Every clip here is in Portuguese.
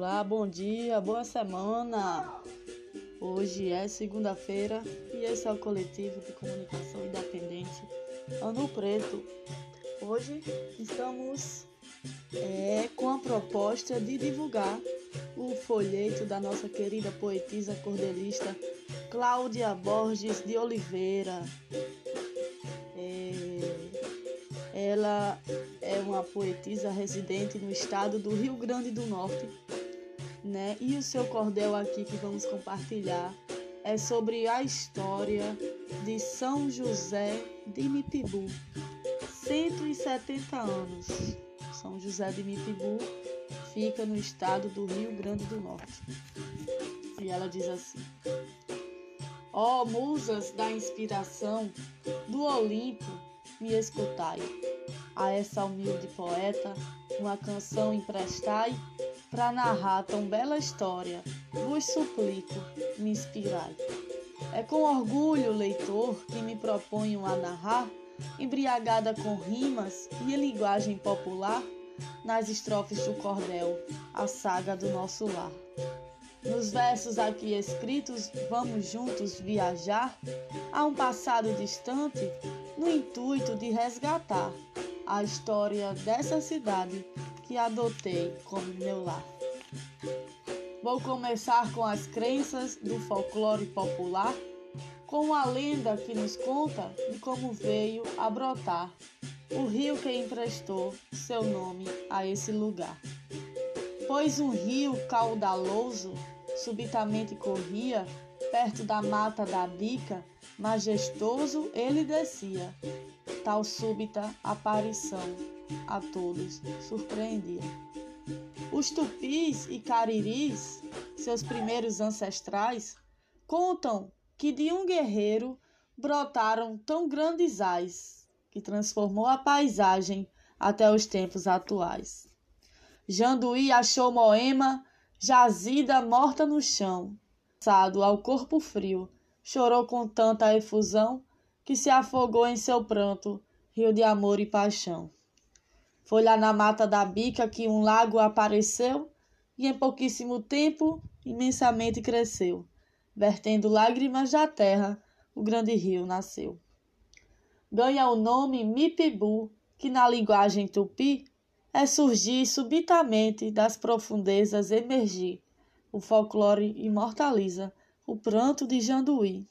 Olá, bom dia, boa semana. Hoje é segunda-feira e esse é o coletivo de comunicação independente Ano Preto. Hoje estamos é, com a proposta de divulgar o folheto da nossa querida poetisa cordelista Cláudia Borges de Oliveira. É, ela é uma poetisa residente no estado do Rio Grande do Norte, né? E o seu cordel aqui que vamos compartilhar é sobre a história de São José de Mipibu. 170 anos. São José de Mipibu fica no estado do Rio Grande do Norte. E ela diz assim: Ó oh, musas da inspiração do Olimpo, me escutai. A essa humilde poeta, uma canção emprestai para narrar tão bela história. Vos suplico, me inspirai. É com orgulho, leitor, que me proponho a narrar, embriagada com rimas e em linguagem popular, nas estrofes do cordel, a saga do nosso lar. Nos versos aqui escritos, vamos juntos viajar a um passado distante, no intuito de resgatar a história dessa cidade que adotei como meu lar. Vou começar com as crenças do folclore popular, com a lenda que nos conta de como veio a brotar o rio que emprestou seu nome a esse lugar pois um rio caudaloso subitamente corria perto da mata da bica, majestoso ele descia. Tal súbita aparição a todos surpreendia. Os tupis e cariris, seus primeiros ancestrais, contam que de um guerreiro brotaram tão grandes ais que transformou a paisagem até os tempos atuais. Janduí achou Moema jazida morta no chão, assado ao corpo frio, chorou com tanta efusão que se afogou em seu pranto, rio de amor e paixão. Foi lá na mata da bica que um lago apareceu e em pouquíssimo tempo imensamente cresceu, vertendo lágrimas da terra, o grande rio nasceu. Ganha o nome Mipibu, que na linguagem tupi é surgir subitamente das profundezas emergir. O folclore imortaliza o pranto de Janduí.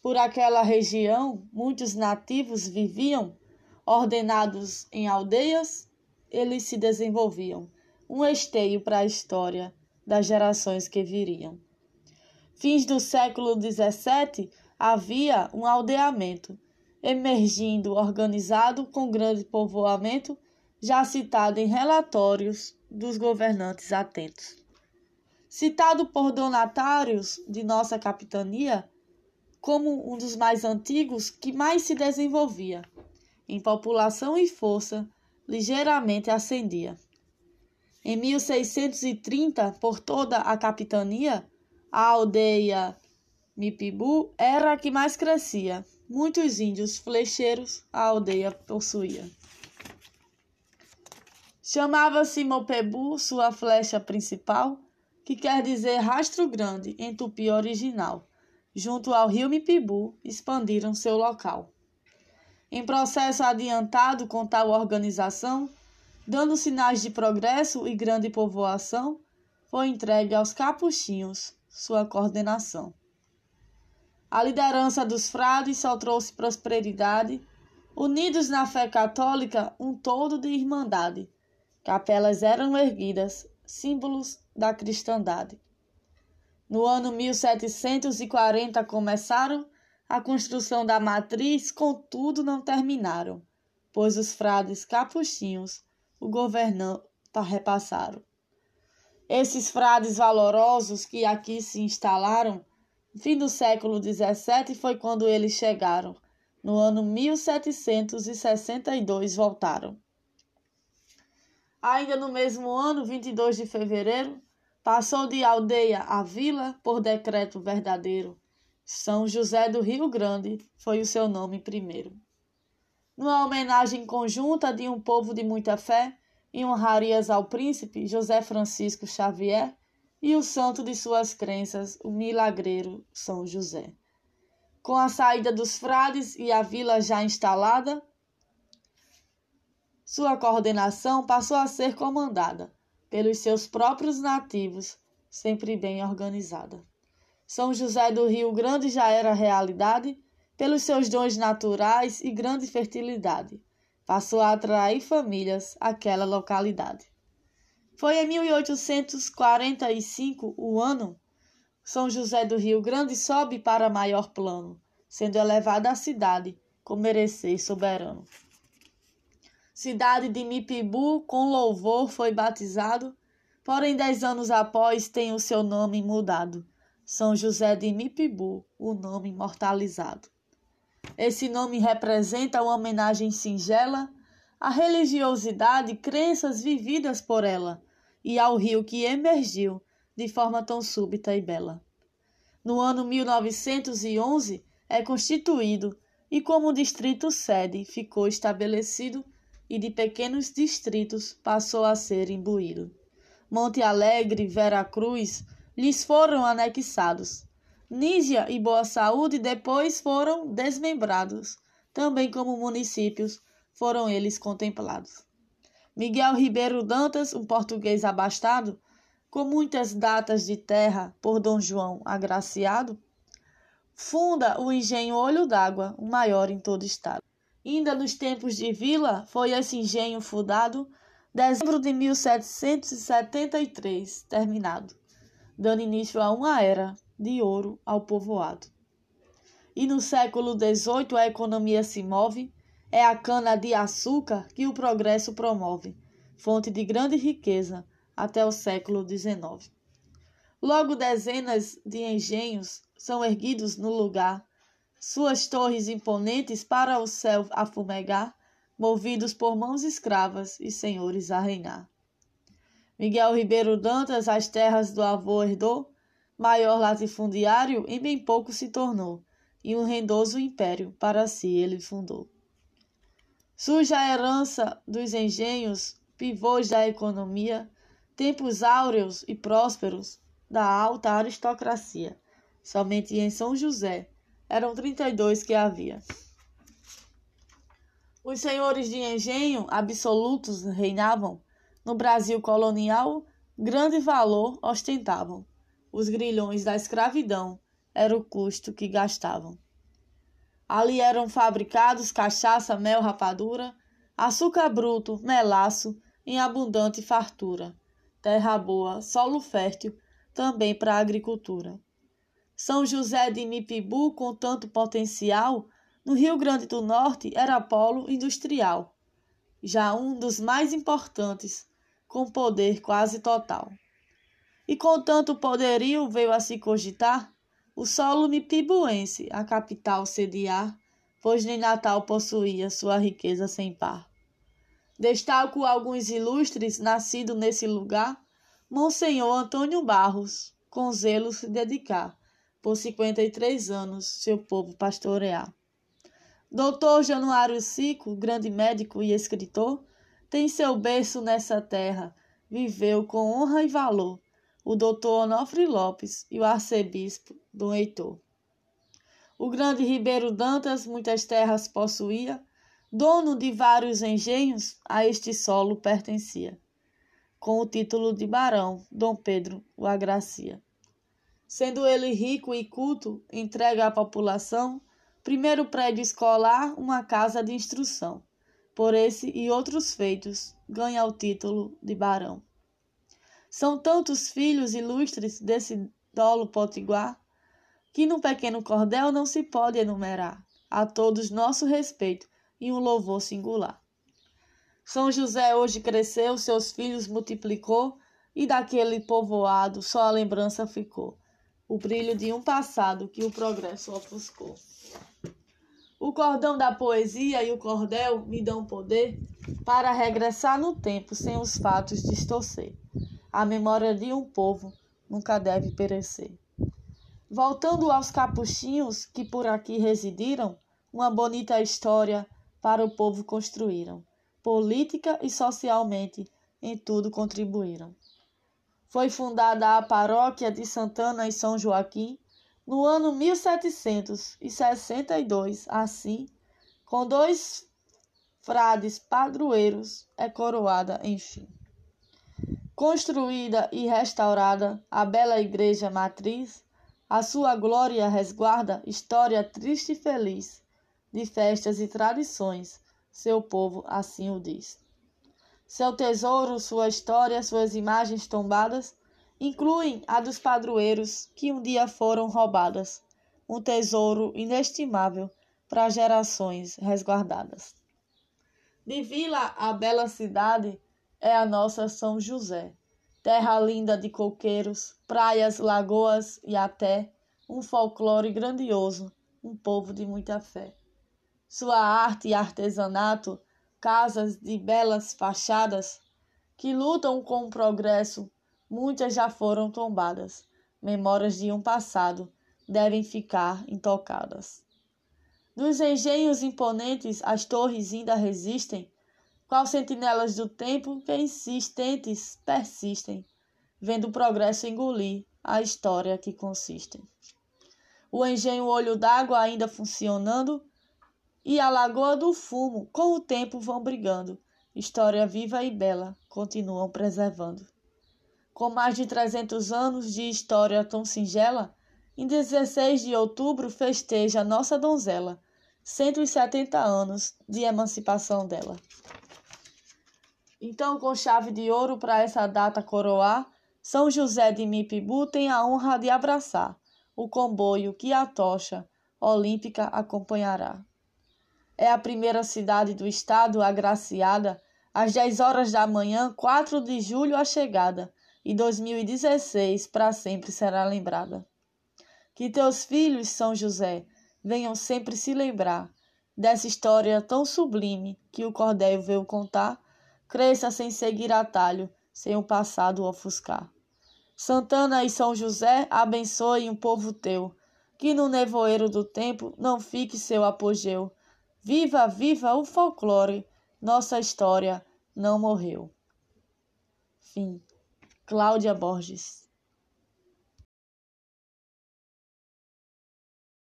Por aquela região, muitos nativos viviam, ordenados em aldeias, eles se desenvolviam, um esteio para a história das gerações que viriam. Fins do século XVII, havia um aldeamento, emergindo organizado com grande povoamento já citado em relatórios dos governantes atentos. Citado por donatários de nossa capitania como um dos mais antigos que mais se desenvolvia, em população e força, ligeiramente ascendia. Em 1630, por toda a capitania, a aldeia Mipibu era a que mais crescia. Muitos índios flecheiros a aldeia possuía. Chamava-se Mopebu sua flecha principal, que quer dizer rastro grande em tupi original. Junto ao rio Mipibu, expandiram seu local. Em processo adiantado com tal organização, dando sinais de progresso e grande povoação, foi entregue aos capuchinhos sua coordenação. A liderança dos frades só trouxe prosperidade, unidos na fé católica, um todo de irmandade Capelas eram erguidas, símbolos da cristandade. No ano 1740 começaram a construção da matriz, contudo não terminaram, pois os frades capuchinhos o governanta repassaram. Esses frades valorosos que aqui se instalaram, fim do século XVII foi quando eles chegaram. No ano 1762 voltaram. Ainda no mesmo ano, 22 de fevereiro, passou de aldeia a vila por decreto verdadeiro. São José do Rio Grande foi o seu nome primeiro. Numa homenagem conjunta de um povo de muita fé, em honrarias ao príncipe José Francisco Xavier e o santo de suas crenças, o milagreiro São José. Com a saída dos frades e a vila já instalada, sua coordenação passou a ser comandada pelos seus próprios nativos, sempre bem organizada. São José do Rio Grande já era realidade pelos seus dons naturais e grande fertilidade. Passou a atrair famílias àquela localidade. Foi em 1845 o ano São José do Rio Grande sobe para maior plano, sendo elevada a cidade com merecer soberano. Cidade de Mipibu, com louvor, foi batizado, porém dez anos após tem o seu nome mudado. São José de Mipibu, o nome imortalizado. Esse nome representa uma homenagem singela à religiosidade e crenças vividas por ela e ao rio que emergiu de forma tão súbita e bela. No ano 1911 é constituído e como distrito sede ficou estabelecido e de pequenos distritos passou a ser imbuído. Monte Alegre, Vera Cruz lhes foram anexados. Nísia e Boa Saúde depois foram desmembrados, também como municípios foram eles contemplados. Miguel Ribeiro Dantas, um português abastado, com muitas datas de terra por Dom João agraciado, funda o engenho Olho d'Água, o maior em todo o estado. Ainda nos tempos de Vila, foi esse engenho fundado, dezembro de 1773, terminado, dando início a uma era de ouro ao povoado. E no século XVIII a economia se move, é a cana-de-açúcar que o progresso promove, fonte de grande riqueza até o século XIX. Logo dezenas de engenhos são erguidos no lugar suas torres imponentes para o céu a fumegar, movidos por mãos escravas e senhores a reinar. Miguel Ribeiro Dantas as terras do avô herdou, maior latifundiário em bem pouco se tornou, e um rendoso império para si ele fundou. Surge a herança dos engenhos, pivôs da economia, tempos áureos e prósperos da alta aristocracia. Somente em São José eram 32 que havia. Os senhores de engenho absolutos reinavam. No Brasil colonial, grande valor ostentavam. Os grilhões da escravidão era o custo que gastavam. Ali eram fabricados cachaça, mel, rapadura, açúcar bruto, melaço em abundante fartura, terra boa, solo fértil, também para a agricultura. São José de Mipibu, com tanto potencial, no Rio Grande do Norte era polo industrial, já um dos mais importantes, com poder quase total. E com tanto poderio veio a se cogitar o solo mipibuense, a capital sediar, pois nem Natal possuía sua riqueza sem par. Destaco alguns ilustres nascidos nesse lugar, Monsenhor Antônio Barros, com zelo se dedicar por 53 anos, seu povo pastorear. Doutor Januário Sico, grande médico e escritor, tem seu berço nessa terra, viveu com honra e valor o doutor Onofre Lopes e o arcebispo Dom Heitor. O grande Ribeiro Dantas muitas terras possuía, dono de vários engenhos, a este solo pertencia. Com o título de barão, Dom Pedro o agracia. Sendo ele rico e culto, entrega à população primeiro prédio escolar, uma casa de instrução. Por esse e outros feitos, ganha o título de barão. São tantos filhos ilustres desse dolo potiguar que num pequeno cordel não se pode enumerar. A todos nosso respeito e um louvor singular. São José hoje cresceu, seus filhos multiplicou e daquele povoado só a lembrança ficou o brilho de um passado que o progresso ofuscou. O cordão da poesia e o cordel me dão poder para regressar no tempo sem os fatos distorcer. A memória de um povo nunca deve perecer. Voltando aos capuchinhos que por aqui residiram, uma bonita história para o povo construíram. Política e socialmente em tudo contribuíram. Foi fundada a paróquia de Santana e São Joaquim no ano 1762, assim, com dois frades padroeiros, é coroada, enfim. Construída e restaurada, a bela igreja matriz, a sua glória resguarda história triste e feliz, de festas e tradições, seu povo assim o diz. Seu tesouro, sua história, suas imagens tombadas incluem a dos padroeiros que um dia foram roubadas, um tesouro inestimável para gerações resguardadas. De vila a bela cidade é a nossa São José, terra linda de coqueiros, praias, lagoas e até um folclore grandioso, um povo de muita fé. Sua arte e artesanato casas de belas fachadas que lutam com o progresso, muitas já foram tombadas. Memórias de um passado devem ficar intocadas. Dos engenhos imponentes, as torres ainda resistem, qual sentinelas do tempo que insistentes persistem, vendo o progresso engolir a história que consiste. O engenho Olho d'Água ainda funcionando, e a Lagoa do Fumo, com o tempo vão brigando. História viva e bela continuam preservando. Com mais de 300 anos de história tão singela, em 16 de outubro festeja nossa donzela, 170 anos de emancipação dela. Então, com chave de ouro para essa data coroar, São José de Mipibu tem a honra de abraçar o comboio que a tocha olímpica acompanhará é a primeira cidade do estado agraciada às 10 horas da manhã, 4 de julho, a chegada, e 2016 para sempre será lembrada. Que teus filhos, São José, venham sempre se lembrar dessa história tão sublime que o cordel veio contar, cresça sem seguir atalho, sem o passado ofuscar. Santana e São José abençoem o povo teu, que no nevoeiro do tempo não fique seu apogeu, Viva, viva o folclore! Nossa história não morreu. Fim. Cláudia Borges